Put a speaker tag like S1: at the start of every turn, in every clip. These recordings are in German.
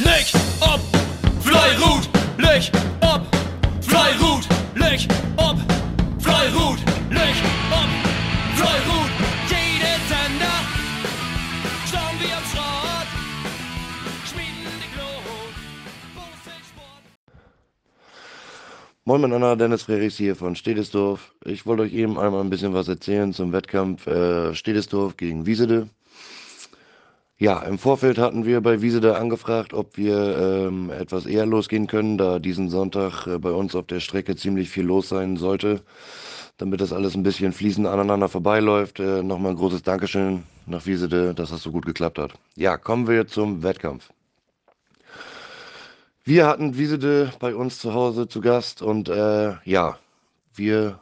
S1: Leg ob, Fleirut, leg ob, Fleirut, leg ob, Fleirut, leg ob, Fleirut. Jede Sender, schauen wir am Schrott, schmieden die Glut.
S2: Moin miteinander, Dennis Frerichs hier von Stedesdorf. Ich wollte euch eben einmal ein bisschen was erzählen zum Wettkampf äh, Stedesdorf gegen Wiesede. Ja, im Vorfeld hatten wir bei Wiesede angefragt, ob wir ähm, etwas eher losgehen können, da diesen Sonntag äh, bei uns auf der Strecke ziemlich viel los sein sollte. Damit das alles ein bisschen fließend aneinander vorbeiläuft, äh, nochmal ein großes Dankeschön nach Wiesede, dass das so gut geklappt hat. Ja, kommen wir zum Wettkampf. Wir hatten Wiesede bei uns zu Hause zu Gast und äh, ja, wir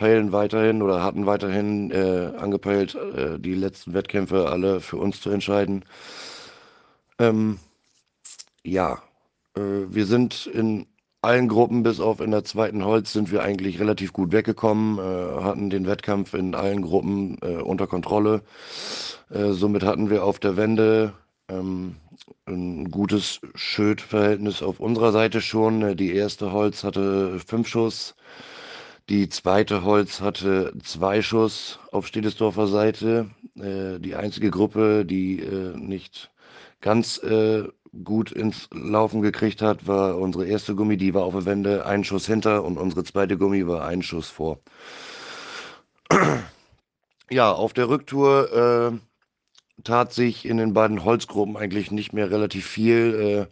S2: peilen weiterhin oder hatten weiterhin äh, angepeilt, äh, die letzten Wettkämpfe alle für uns zu entscheiden. Ähm, ja, äh, wir sind in allen Gruppen, bis auf in der zweiten Holz, sind wir eigentlich relativ gut weggekommen, äh, hatten den Wettkampf in allen Gruppen äh, unter Kontrolle. Äh, somit hatten wir auf der Wende ähm, ein gutes Schildverhältnis auf unserer Seite schon. Die erste Holz hatte fünf Schuss. Die zweite Holz hatte zwei Schuss auf Stedesdorfer Seite. Äh, die einzige Gruppe, die äh, nicht ganz äh, gut ins Laufen gekriegt hat, war unsere erste Gummi. Die war auf der Wende einen Schuss hinter und unsere zweite Gummi war einen Schuss vor. Ja, auf der Rücktour äh, tat sich in den beiden Holzgruppen eigentlich nicht mehr relativ viel.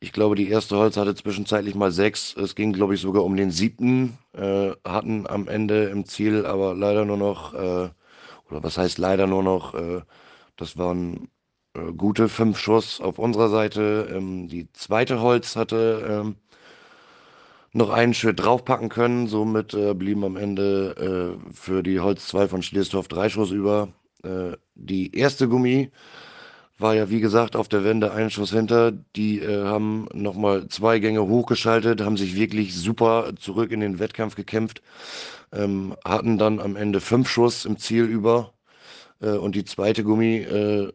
S2: Ich glaube, die erste Holz hatte zwischenzeitlich mal sechs. Es ging, glaube ich, sogar um den siebten. Äh, hatten am Ende im Ziel aber leider nur noch, äh, oder was heißt leider nur noch, äh, das waren äh, gute fünf Schuss auf unserer Seite. Ähm, die zweite Holz hatte ähm, noch einen Schritt draufpacken können. Somit äh, blieben am Ende äh, für die Holz 2 von Schlesdorf drei Schuss über. Die erste Gummi war ja wie gesagt auf der Wende einen Schuss hinter. Die äh, haben nochmal zwei Gänge hochgeschaltet, haben sich wirklich super zurück in den Wettkampf gekämpft, ähm, hatten dann am Ende fünf Schuss im Ziel über. Äh, und die zweite Gummi äh,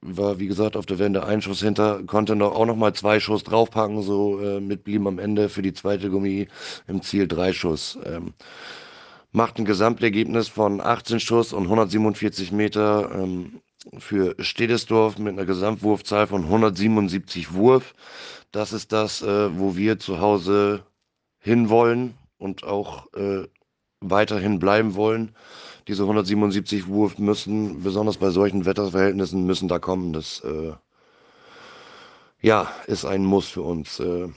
S2: war wie gesagt auf der Wende ein Schuss hinter, konnte noch auch nochmal zwei Schuss draufpacken, so äh, mit blieben am Ende für die zweite Gummi im Ziel drei Schuss. Ähm, macht ein Gesamtergebnis von 18 Schuss und 147 Meter. Ähm, für Stedesdorf mit einer Gesamtwurfzahl von 177 Wurf. Das ist das, äh, wo wir zu Hause hinwollen und auch äh, weiterhin bleiben wollen. Diese 177 Wurf müssen, besonders bei solchen Wetterverhältnissen, müssen da kommen. Das äh, ja, ist ein Muss für uns. Äh,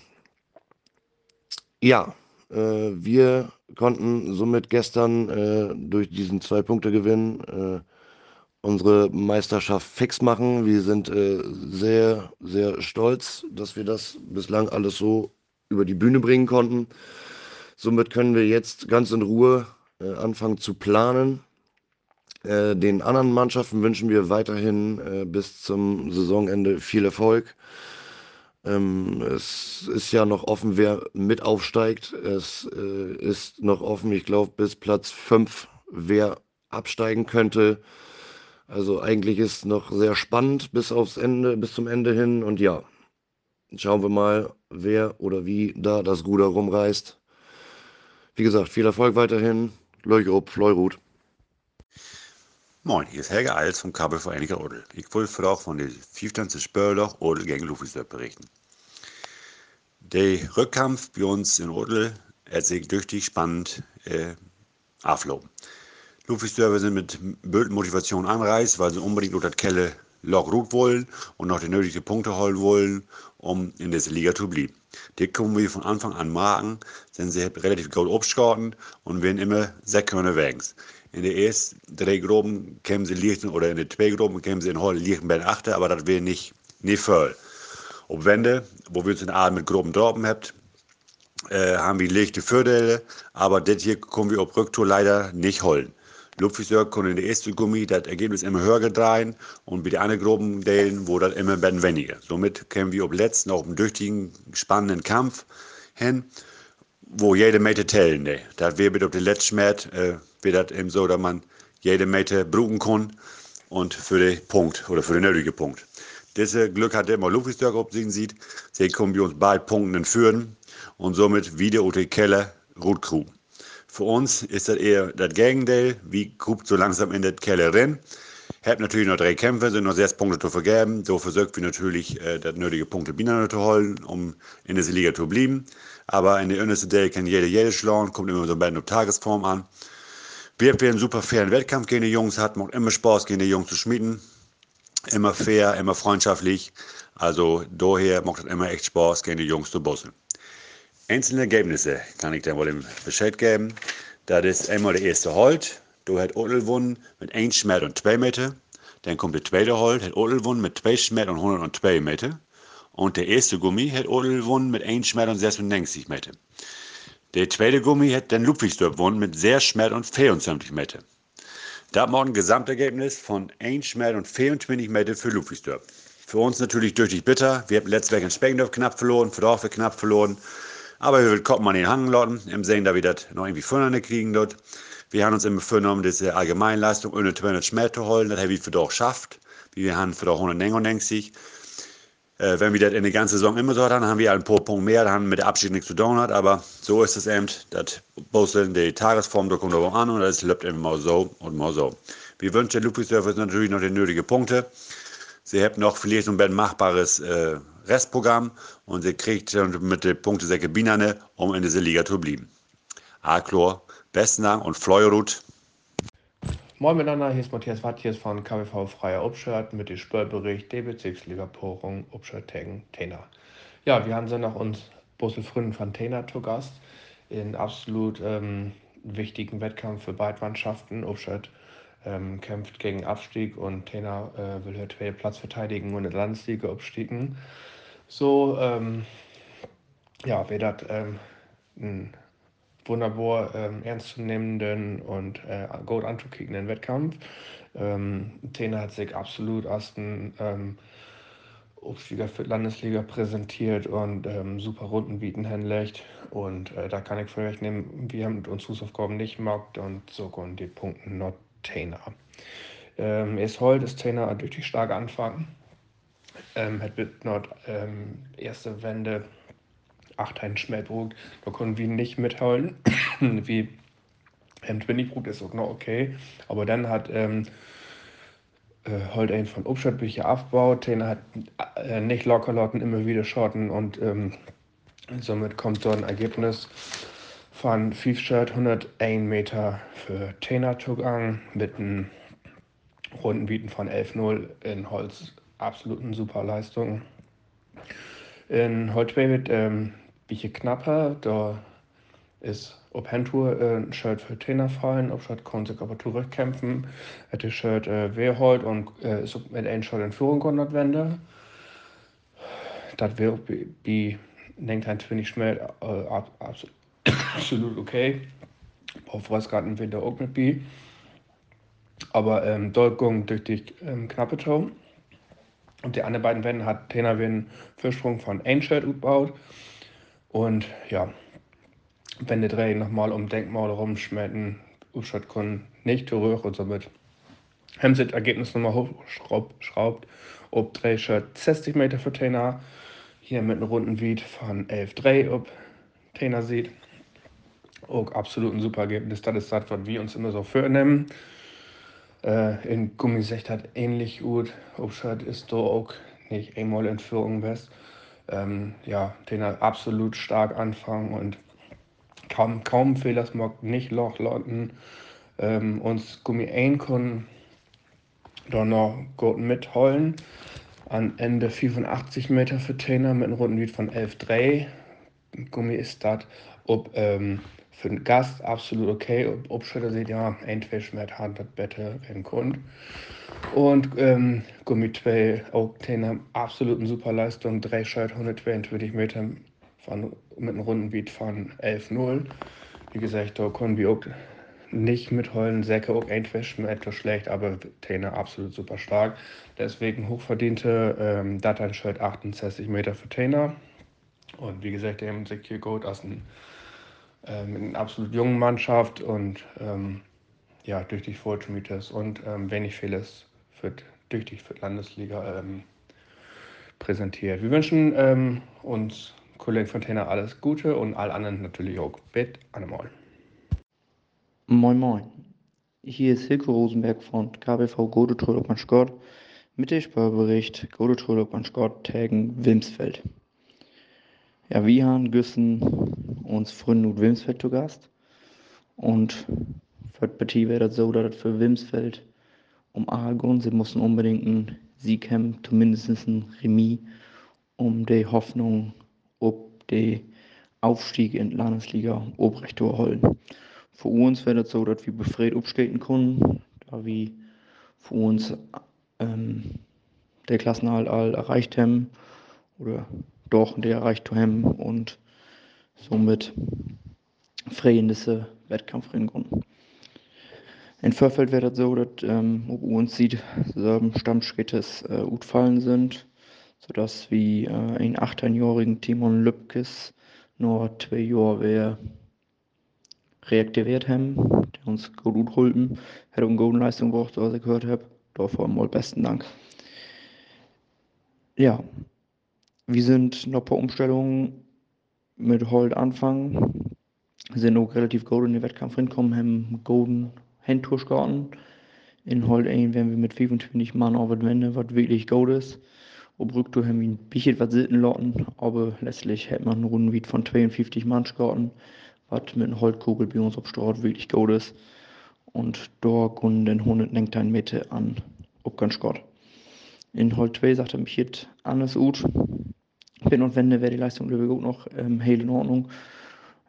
S2: ja, äh, wir konnten somit gestern äh, durch diesen Zwei-Punkte-Gewinn unsere Meisterschaft fix machen. Wir sind äh, sehr, sehr stolz, dass wir das bislang alles so über die Bühne bringen konnten. Somit können wir jetzt ganz in Ruhe äh, anfangen zu planen. Äh, den anderen Mannschaften wünschen wir weiterhin äh, bis zum Saisonende viel Erfolg. Ähm, es ist ja noch offen, wer mit aufsteigt. Es äh, ist noch offen, ich glaube, bis Platz 5, wer absteigen könnte. Also eigentlich ist noch sehr spannend bis aufs Ende, bis zum Ende hin. Und ja, schauen wir mal, wer oder wie da das Ruder rumreißt. Wie gesagt, viel Erfolg weiterhin. Leuchop, Fleurut.
S3: Moin, hier ist Helge Eils vom Kabelvereiniger Odel. Ich wollte auch von der 15. Spörloch Odel gegen Lufisdorf berichten. Der Rückkampf bei uns in Odel hat sich richtig spannend äh, auflaufen. Sind mit Motivation anreist, weil sie unbedingt unter Kelle Loch Rut wollen und noch die nötigen Punkte holen wollen, um in dieser Liga zu bleiben. Die kommen wir von Anfang an machen, sind sie relativ gut abgeschossen und werden immer sechs Körner wegens. In der ersten drei Gruppen kämen sie lichten, oder in den zwei Gruppen kämen sie in Hall lichten bei achter, aber das wäre nicht, nicht voll. Ob Wende, wo wir uns in Abend mit Gruppen droppen habt, äh, haben wir leichte Vorteile, aber das hier kommen wir auf Rücktour leider nicht holen. Luftfriseur konnte in der ersten Gummi das Ergebnis immer höher gedrehen und bei den anderen Gruppen Dellen wurde das immer weniger. Somit kämen wir auf letzten auch einen durchtigen, spannenden Kampf hin, wo jede Meter tellen. Ne? Das wäre auf den letzten Schmerz, äh, wäre das eben so, dass man jede Meter brauchen kann und für den Punkt oder für den nötigen Punkt. Diese Glück hat immer Luftstärke ob sie sieht. Sie kommen bei uns bei Punkten führen und somit wieder unter Keller Rot Crew. Für uns ist das eher das Gegenteil. Wie guckt so langsam in der Keller rein. Habt natürlich noch drei Kämpfe, sind noch sechs Punkte zu vergeben. So versucht wir natürlich, äh, das nötige Punkte Bienen zu holen, um in der Liga zu bleiben. Aber in der ersten Day kann jeder jede schlagen, kommt immer so ein bisschen auf Tagesform an. Wir haben einen super fairen Wettkampf gegen die Jungs, hat macht immer Spaß, gegen die Jungs zu schmieden. Immer fair, immer freundschaftlich. Also daher macht es immer echt Spaß, gegen die Jungs zu bossen. Einzelne Ergebnisse kann ich dir wohl Bescheid geben. Das ist einmal der erste Holt. Da hat Odel gewonnen mit 1 Schmerz und 2 Meter. Dann kommt der zweite Holt, hat Odel gewonnen mit 2 Schmerz und 102 Meter. Und der erste Gummi hat Odel gewonnen mit 1 Schmerz und 96 Meter. Der zweite Gummi hat dann Ludwigsdorf gewonnen mit 6 Schmerz und 24 Meter. Da macht ein Gesamtergebnis von 1 Schmerz und 24 Meter für Ludwigsdorf. Für uns natürlich durch bitter. Wir haben letztes Weg in Speckendorf knapp verloren, für Dorf knapp verloren. Aber wir kommen an den Hang im Sehen, da wir das noch irgendwie Förder kriegen dort. Wir haben uns immer vorgenommen, diese Allgemeinleistung ohne 200 Schmerz zu holen. Das haben wir für doch geschafft. Wir haben für doch 199. Äh, wenn wir das in der ganzen Saison immer so hatten, haben wir ein paar Punkte mehr, dann haben mit der Abschied nichts zu tun. Aber so ist es eben, das Bosteln die Tagesform, da kommt aber an und das läuft immer mal so und mal so. Wir wünschen Ludwigsdorf natürlich noch die nötigen Punkte. Sie haben noch vielleicht ein machbares äh, Restprogramm und sie kriegt mit den Punktesäcke Binane, um in dieser Liga zu bleiben. A-Chlor, besten Dank und Fleurut.
S4: Moin miteinander, hier ist Matthias Wattjes von KWV Freier Obschirt mit dem Spörbericht der Bezirksliga-Porung Obschirt Tegen Tena. Ja, wir haben sie nach uns Bussel Fründen von Tena zu Gast in absolut ähm, wichtigen Wettkampf für beide Mannschaften. Obschirt ähm, kämpft gegen Abstieg und Tena äh, will heute Platz verteidigen und in Landesliga abstiegen. So, ähm, ja, wäre das ähm, ein wunderbar ähm, ernstzunehmenden und äh, gut anzukickenden Wettkampf. Ähm, Tena hat sich absolut als ein ähm, Obstliga für Landesliga präsentiert und ähm, super Runden bieten hinlegt. Und äh, da kann ich vielleicht nehmen, wir haben uns Hausaufgaben nicht gemacht und so kommen die Punkte not Tena. Ähm, es heute ist Tena durch die starke Anfang. Ähm, hat mit Nord ähm, erste Wende 8 ein Schmelbrot, da konnten wir nicht mitholen. Wie ähm, Twinnybrot ist auch noch okay. Aber dann hat ähm, äh, halt ein von Obstadt bin aufgebaut, den hat äh, nicht locker locken, immer wieder schotten und ähm, somit kommt so ein Ergebnis von 5 Shirt 101 Meter für Tena Zugang mit einem Rundenbieten von 11-0 in Holz. Absoluten super Leistung. In Holzbaby ähm, bisschen knapper, da ist ob Handtour äh, ein Shirt für Tena fallen, ob Shirt kann sich aber zurückkämpfen. Das Shirt äh, Wehrhold und äh, ist mit einem Shirt in Führung gekommen, Wende. Das wäre wie denkt ein wenig schnell äh, ab, absolut okay. Auf was gerade im Winter auch nicht bi. Aber ähm, Dolgung durch die ähm, knappe Toe. Und die anderen beiden Wände hat Tena einen Vorsprung von Ainshirt gebaut. Und ja, die drei nochmal um Denkmal rumschmecken, Uschat können nicht zurück und somit haben sie das Ergebnis nochmal hochgeschraubt. Ob drei Shirt 60 Meter für Tena. Hier mit einem runden Wied von 11,3 ob Tena sieht auch absolut ein super Ergebnis. Das ist das, was wir uns immer so vornehmen. Äh, in Gummisecht hat ähnlich gut. Obstadt ist da auch nicht einmal in Führung best. Ähm, ja, den hat absolut stark anfangen und kaum, kaum Fehler mag nicht lochlotten. Ähm, uns Gummi ein können da noch gut mitholen. An Ende 85 Meter für Trainer mit einem Rundenlied von 11,3. Gummi ist das, ob ähm, für den Gast absolut okay. Obschütter sieht ja, entweder schmeckt hat das Bette wenn Grund. Und ähm, Gummi 2 auch eine absoluten super Leistung. Drei Schalt 122 Meter von, mit einem Rundenbeat von 11-0. Wie gesagt, da können wir auch nicht mitheulen. Säcke auch entweder etwas schlecht, aber Trainer absolut super stark. Deswegen hochverdiente ähm, Data Shirt 68 Meter für Trainer. Und wie gesagt, eben Secure Gold aus dem äh, mit einer absolut jungen Mannschaft und ähm, ja, tüchtig Fortschrittes und ähm, wenig Fehler wird tüchtig für die Landesliga ähm, präsentiert. Wir wünschen ähm, uns Kollegen Fontainer alles Gute und allen anderen natürlich auch. Bitte, Annemal.
S5: Moin Moin. Hier ist Hilke Rosenberg von KBV Godetröll op Scott mit dem Spörbericht Godetröll op Scott Tagen Wilmsfeld. Ja, wir haben Güssen uns frühen und Wilmsfeld zu Gast und für die Partie wäre das so, dass das für Wilmsfeld um Aragon, sie mussten unbedingt einen Sieg haben, zumindest ein Remis, um die Hoffnung ob den Aufstieg in die Landesliga Obrecht zu erholen. Für uns wäre das so, dass wir befreit abstehen können, da wir für uns ähm, der Klassenhalt all erreicht haben oder doch der erreicht haben und somit freundliche Wettkampf rennen konnten. In Vorfeld wäre das so, dass ähm, ob uns sieht, so Stammschrittes äh, utfallen sind, sodass wir äh, einen 18-jährigen Timon Lübkes nur zwei Jahre wäre reaktiviert haben, der uns gut holten, hätte um gute Leistung gebracht, was ich gehört habe. Dafür mal besten Dank. Ja, wir sind noch ein paar Umstellungen mit Holt anfangen. Sind auch relativ gut in den Wettkampf hinkommen, haben golden Handtuch gehauen. In Holt 1 werden wir mit 25 Mann auf der Wende, was wirklich gut ist. Ob Rücktour haben wir ein bisschen was selten lassen, aber letztlich hat man einen Runden von 52 Mann gehauen, was mit einer Holtkugel bei uns auf Straße wirklich gut ist. Und da können den 100 Meter an Obgangskott. In Holt 2 sagt er mich jetzt anders gut. Bin und Wende wäre die Leistung Löwe gut noch ähm, heil in Ordnung.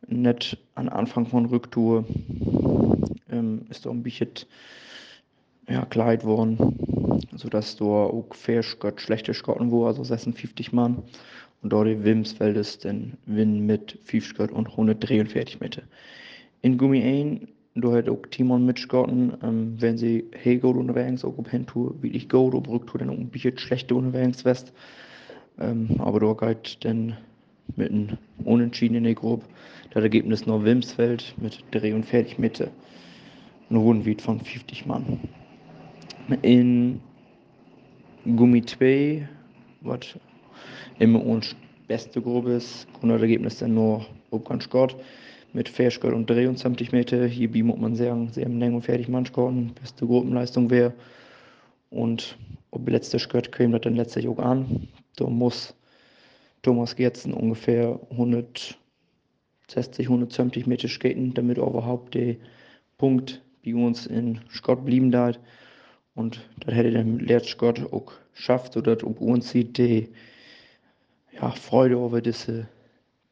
S5: Nicht an Anfang von Rücktour ähm, ist da ein bisschen ja, kleid worden, sodass da auch fair Gott schlechte Skotten wo, also 56 Mann. Und dort die Wilmsfeld ist dann Win mit 5 Skott und 143 Meter. In Gummi 1, da hat auch Timon mitgeskotten, ähm, wenn sie hey gut unterwegs, auch auf Handtour, wirklich gut, auf Rücktour dann auch ein bisschen schlechte unterwegs west. Ähm, aber da geht dann mit einem Unentschieden in der Gruppe. Das Ergebnis nur Wilmsfeld mit 43 Meter. Ein Rundenwied von 50 Mann. In Gummi 2, was immer uns beste Gruppe ist, kommt das Ergebnis dann nur Obkan Scott mit Fairskott und 23 Meter. Hier muss man sagen, sie haben und fertig Mann scoren, beste Gruppenleistung wäre. Und ob letzte Skott käme das dann letztlich auch an. Da muss Thomas Gerzen ungefähr 160, 170 Meter skaten, damit überhaupt der Punkt bei uns in Scott blieben da. Und das hätte der letzte Scott auch geschafft, sodass ob uns die ja, Freude über diese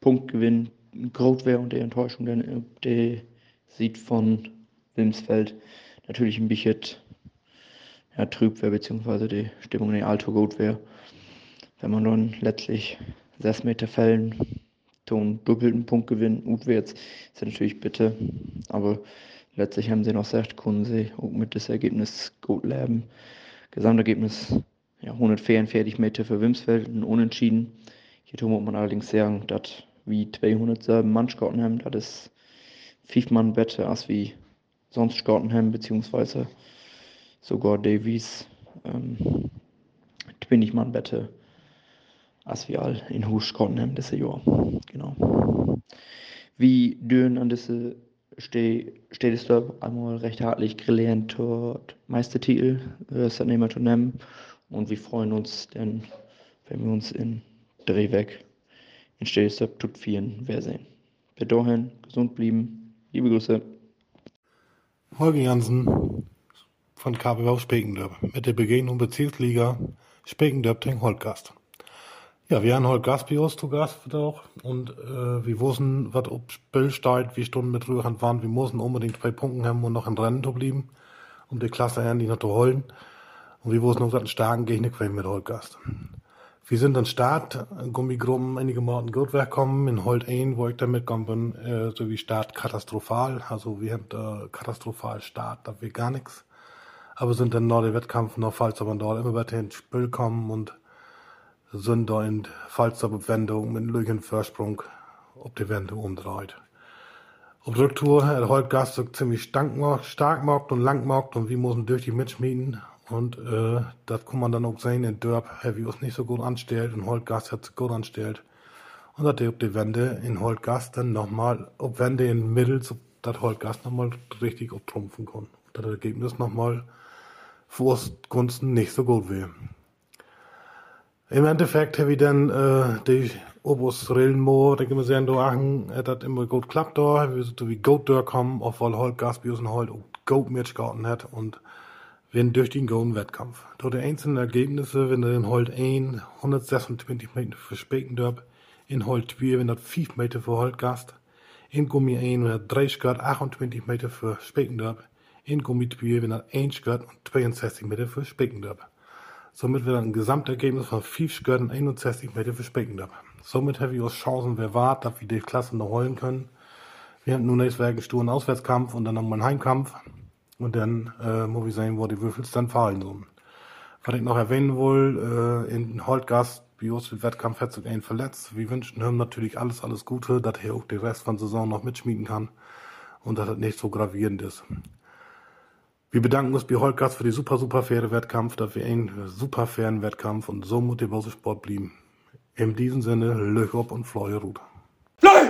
S5: Punktgewinn groß wäre und die Enttäuschung dann der sieht von Wilmsfeld natürlich ein bisschen ja, trüb wäre, beziehungsweise die Stimmung in Alto gut wäre. Wenn man dann letztlich 6 Meter fällen, den doppelten Punkt gewinnen, utwärts, ist natürlich bitte. Aber letztlich haben sie noch gesagt, können sie auch mit das Ergebnis gut leben. Gesamtergebnis ja, 144 Meter für Wimsfeld, ein Unentschieden. Hier muss man allerdings sagen, dass wie 207 Mann Scouten haben, das ist fünfmal besser als wie sonst Scouten haben, beziehungsweise sogar Davies ähm, 20 Mann besser als wir all in Hus Scouten haben dieses Jahr. Genau. Wie dünn an diese steht es da einmal recht hartlich gelernt dort Meistertitel äh, zu nehmen und wir freuen uns denn, wenn wir uns in Drehweg in Städtestab tut vielen Wiedersehen. Bis dahin, gesund blieben. Liebe Grüße.
S6: Holger Jansen von KBW Spekendörp mit der Begegnung Bezirksliga Spekendörp gegen Holtgast. Ja, wir haben heute Gast bei uns zu Gast auch und äh, wir wussten, was ob Spiel steht, wie Stunden mit Rührhand waren, wir mussten unbedingt zwei Punkte haben und noch ein Rennen zu bleiben, um die Klasse endlich noch zu holen. Und wir wussten auch, dass ein starken Gegner quälen mit Holtgast. Wir sind an Start, Gummigruppen einige Morgen gut wegkommen, in Holt 1, wo ich damit gekommen bin, äh, so wie Start katastrophal, also wir haben äh, katastrophal Start, da wir gar nichts. Aber sind dann noch der Wettkampf noch falls aber dort immer weiter ins Spiel kommen und sind da in falscher Wendung mit einem Vorsprung ob die Wendung umdreht. Auf Rücktour hat heute so ziemlich stark gemacht und lang gemacht und wir mussten durch die mitschmieden Und äh, das kann man dann auch sehen, in Dörp ich uns nicht so gut anstellt und Holtgast hat sich gut anstellt. Und dat op die Wände in Holtgast dann nochmal, ob Wände in Mittel, so dat Holtgast nochmal richtig obtrumpfen kann. Das Ergebnis nochmal für uns Gunsten nicht so gut wäre. Im Endeffekt habe ich dann äh, die Obus Rillenmo, da kann man sehen, da achen, hat das immer gut klappt da, wir sind wie gut durchkommen, obwohl Holtgast bei uns Holt gut mitgehalten hat und wenn durch den golden Wettkampf. Dort die einzelnen Ergebnisse, wenn er in Holt 1 126 Meter für Spekendorp, in Holt 2 wenn er 5 Meter für Holtgast, in Gummi 1 wenn er 30 Grad 28 Meter für Spekendorp, in Gummi 2 wenn er 1 Grad und 62 Meter für Spekendorp. Somit wird ein Gesamtergebnis von 5 Grad und 61 Meter für Spekendorp. Somit haben wir uns Chancen bewahrt, dass wir die Klasse noch holen können. Wir haben nun nächstes einen sturen Auswärtskampf und dann nochmal einen Heimkampf. Und dann äh, muss ich sehen, wo die Würfel dann fallen sollen. Was ich noch erwähnen will, äh, in Holtgast, Bios Wettkampf hat sich verletzt. Wir wünschen ihm natürlich alles, alles Gute, dass er auch den Rest von der Saison noch mitschmieden kann und dass das nicht so gravierend ist. Wir bedanken uns bei Holtgast für die super, super faire Wettkampf, dass wir einen super fairen Wettkampf und so motivierter Sport blieben. In diesem Sinne, Löch ob und Fleue Ruth.
S1: Fly!